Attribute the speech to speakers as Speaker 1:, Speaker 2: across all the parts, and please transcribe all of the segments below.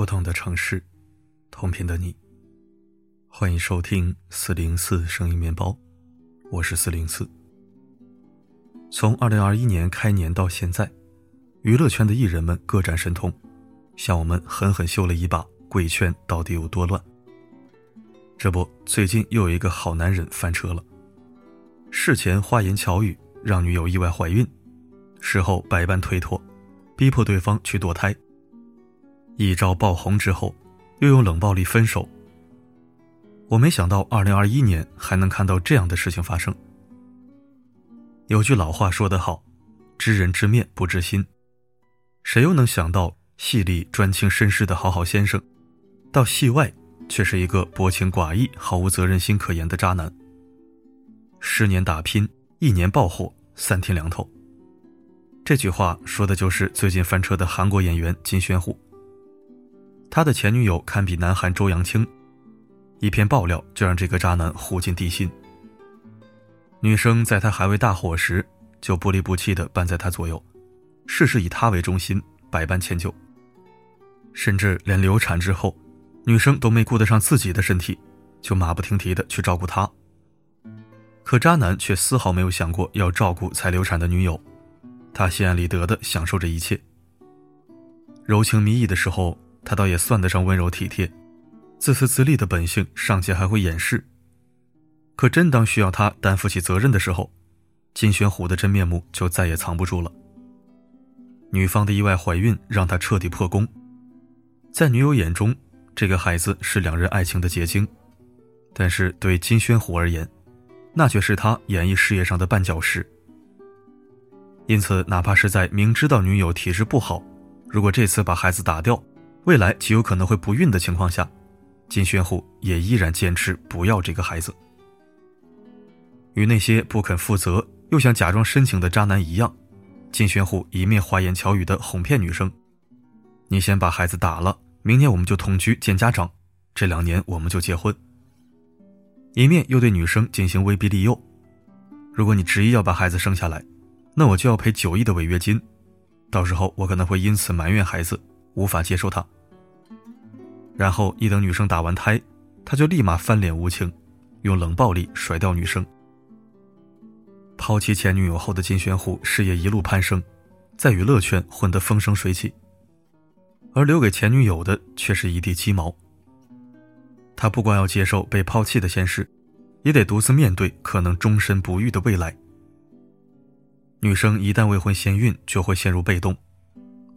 Speaker 1: 不同的城市，同频的你。欢迎收听四零四声音面包，我是四零四。从二零二一年开年到现在，娱乐圈的艺人们各展神通，向我们狠狠秀了一把贵圈到底有多乱。这不，最近又有一个好男人翻车了。事前花言巧语让女友意外怀孕，事后百般推脱，逼迫对方去堕胎。一朝爆红之后，又用冷暴力分手。我没想到二零二一年还能看到这样的事情发生。有句老话说得好：“知人知面不知心。”谁又能想到戏里专情绅士的好好先生，到戏外却是一个薄情寡义、毫无责任心可言的渣男？十年打拼，一年爆火，三天两头。这句话说的就是最近翻车的韩国演员金宣虎。他的前女友堪比南韩周扬青，一篇爆料就让这个渣男糊进地心。女生在他还未大火时，就不离不弃地伴在他左右，事事以他为中心，百般迁就。甚至连流产之后，女生都没顾得上自己的身体，就马不停蹄地去照顾他。可渣男却丝毫没有想过要照顾才流产的女友，他心安理得地享受着一切。柔情蜜意的时候。他倒也算得上温柔体贴，自私自利的本性尚且还会掩饰，可真当需要他担负起责任的时候，金玄虎的真面目就再也藏不住了。女方的意外怀孕让他彻底破功，在女友眼中，这个孩子是两人爱情的结晶，但是对金宣虎而言，那却是他演艺事业上的绊脚石。因此，哪怕是在明知道女友体质不好，如果这次把孩子打掉，未来极有可能会不孕的情况下，金宣虎也依然坚持不要这个孩子。与那些不肯负责又想假装深情的渣男一样，金宣虎一面花言巧语的哄骗女生：“你先把孩子打了，明年我们就同居见家长，这两年我们就结婚。”一面又对女生进行威逼利诱：“如果你执意要把孩子生下来，那我就要赔九亿的违约金，到时候我可能会因此埋怨孩子。”无法接受他，然后一等女生打完胎，他就立马翻脸无情，用冷暴力甩掉女生。抛弃前女友后的金宣虎事业一路攀升，在娱乐圈混得风生水起，而留给前女友的却是一地鸡毛。他不光要接受被抛弃的现实，也得独自面对可能终身不育的未来。女生一旦未婚先孕，就会陷入被动。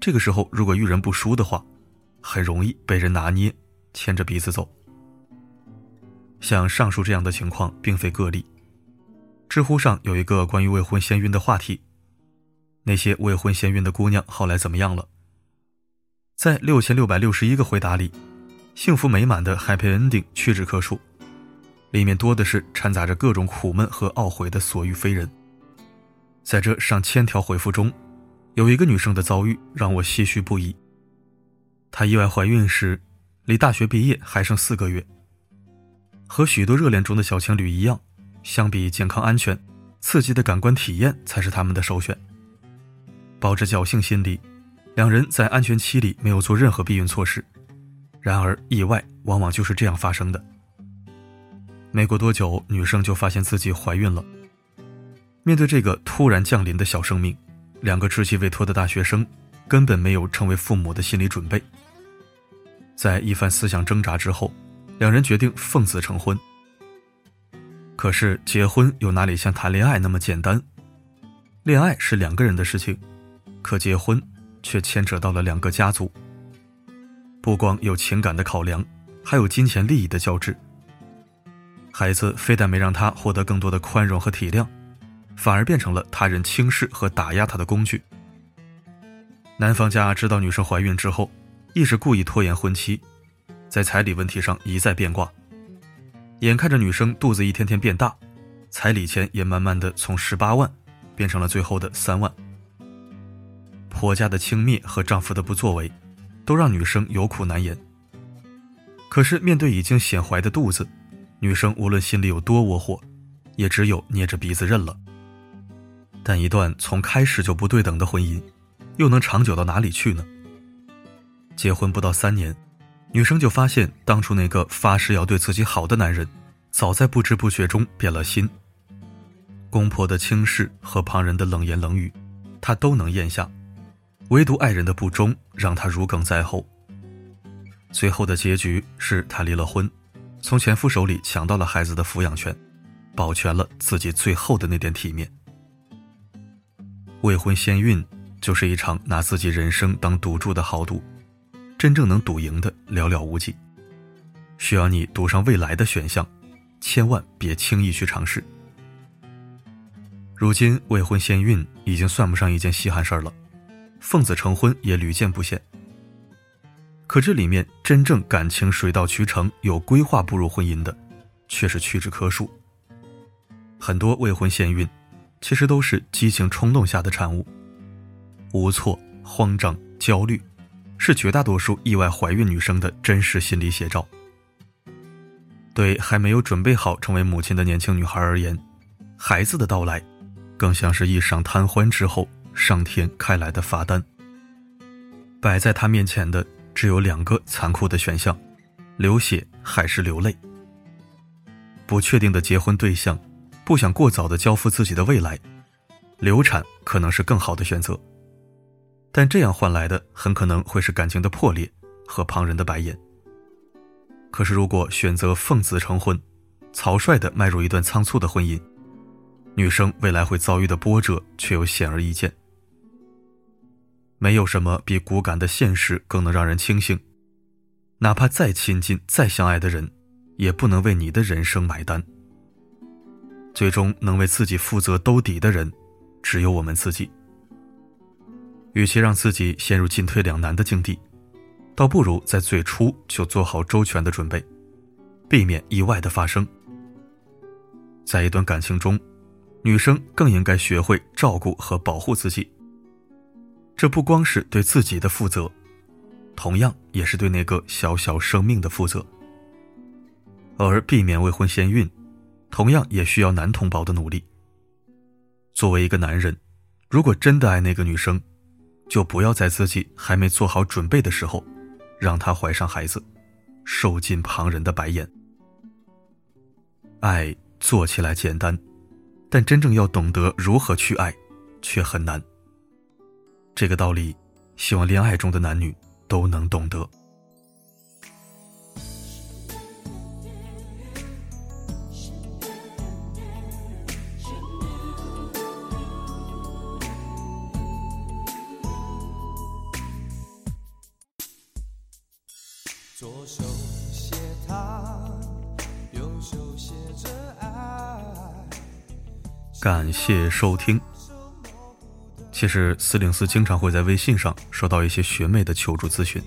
Speaker 1: 这个时候，如果遇人不淑的话，很容易被人拿捏，牵着鼻子走。像上述这样的情况并非个例。知乎上有一个关于未婚先孕的话题：那些未婚先孕的姑娘后来怎么样了？在六千六百六十一个回答里，幸福美满的 Happy Ending 屈指可数，里面多的是掺杂着各种苦闷和懊悔的所遇非人。在这上千条回复中。有一个女生的遭遇让我唏嘘不已。她意外怀孕时，离大学毕业还剩四个月。和许多热恋中的小情侣一样，相比健康安全，刺激的感官体验才是他们的首选。抱着侥幸心理，两人在安全期里没有做任何避孕措施。然而，意外往往就是这样发生的。没过多久，女生就发现自己怀孕了。面对这个突然降临的小生命，两个稚气未脱的大学生根本没有成为父母的心理准备。在一番思想挣扎之后，两人决定奉子成婚。可是结婚又哪里像谈恋爱那么简单？恋爱是两个人的事情，可结婚却牵扯到了两个家族。不光有情感的考量，还有金钱利益的交织。孩子非但没让他获得更多的宽容和体谅。反而变成了他人轻视和打压他的工具。男方家知道女生怀孕之后，一直故意拖延婚期，在彩礼问题上一再变卦。眼看着女生肚子一天天变大，彩礼钱也慢慢的从十八万变成了最后的三万。婆家的轻蔑和丈夫的不作为，都让女生有苦难言。可是面对已经显怀的肚子，女生无论心里有多窝火，也只有捏着鼻子认了。但一段从开始就不对等的婚姻，又能长久到哪里去呢？结婚不到三年，女生就发现当初那个发誓要对自己好的男人，早在不知不觉中变了心。公婆的轻视和旁人的冷言冷语，她都能咽下，唯独爱人的不忠让她如鲠在喉。最后的结局是她离了婚，从前夫手里抢到了孩子的抚养权，保全了自己最后的那点体面。未婚先孕就是一场拿自己人生当赌注的豪赌，真正能赌赢的寥寥无几。需要你赌上未来的选项，千万别轻易去尝试。如今未婚先孕已经算不上一件稀罕事儿了，奉子成婚也屡见不鲜。可这里面真正感情水到渠成、有规划步入婚姻的，却是屈指可数。很多未婚先孕。其实都是激情冲动下的产物，无措、慌张、焦虑，是绝大多数意外怀孕女生的真实心理写照。对还没有准备好成为母亲的年轻女孩而言，孩子的到来，更像是一场贪欢之后上天开来的罚单。摆在她面前的只有两个残酷的选项：流血还是流泪。不确定的结婚对象。不想过早的交付自己的未来，流产可能是更好的选择，但这样换来的很可能会是感情的破裂和旁人的白眼。可是如果选择奉子成婚，草率的迈入一段仓促的婚姻，女生未来会遭遇的波折却又显而易见。没有什么比骨感的现实更能让人清醒，哪怕再亲近、再相爱的人，也不能为你的人生买单。最终能为自己负责兜底的人，只有我们自己。与其让自己陷入进退两难的境地，倒不如在最初就做好周全的准备，避免意外的发生。在一段感情中，女生更应该学会照顾和保护自己。这不光是对自己的负责，同样也是对那个小小生命的负责。而避免未婚先孕。同样也需要男同胞的努力。作为一个男人，如果真的爱那个女生，就不要在自己还没做好准备的时候，让她怀上孩子，受尽旁人的白眼。爱做起来简单，但真正要懂得如何去爱，却很难。这个道理，希望恋爱中的男女都能懂得。感谢收听。其实四零四经常会在微信上收到一些学妹的求助咨询。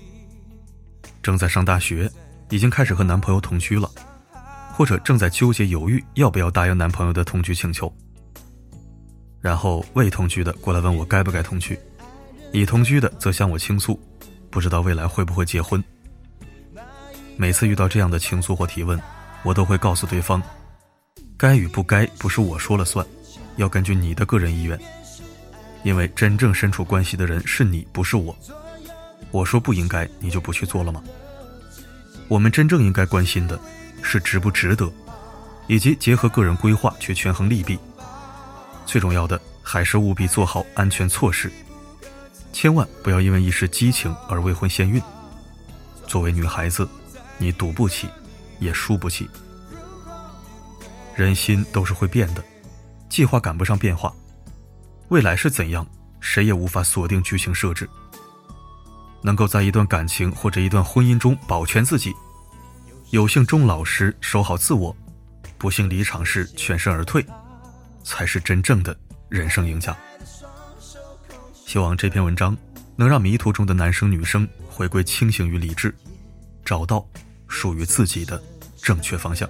Speaker 1: 正在上大学，已经开始和男朋友同居了，或者正在纠结犹豫要不要答应男朋友的同居请求。然后未同居的过来问我该不该同居，已同居的则向我倾诉，不知道未来会不会结婚。每次遇到这样的倾诉或提问，我都会告诉对方，该与不该不是我说了算。要根据你的个人意愿，因为真正身处关系的人是你，不是我。我说不应该，你就不去做了吗？我们真正应该关心的是值不值得，以及结合个人规划去权衡利弊。最重要的还是务必做好安全措施，千万不要因为一时激情而未婚先孕。作为女孩子，你赌不起，也输不起。人心都是会变的。计划赶不上变化，未来是怎样，谁也无法锁定剧情设置。能够在一段感情或者一段婚姻中保全自己，有幸终老时守好自我，不幸离场时全身而退，才是真正的人生赢家。希望这篇文章能让迷途中的男生女生回归清醒与理智，找到属于自己的正确方向。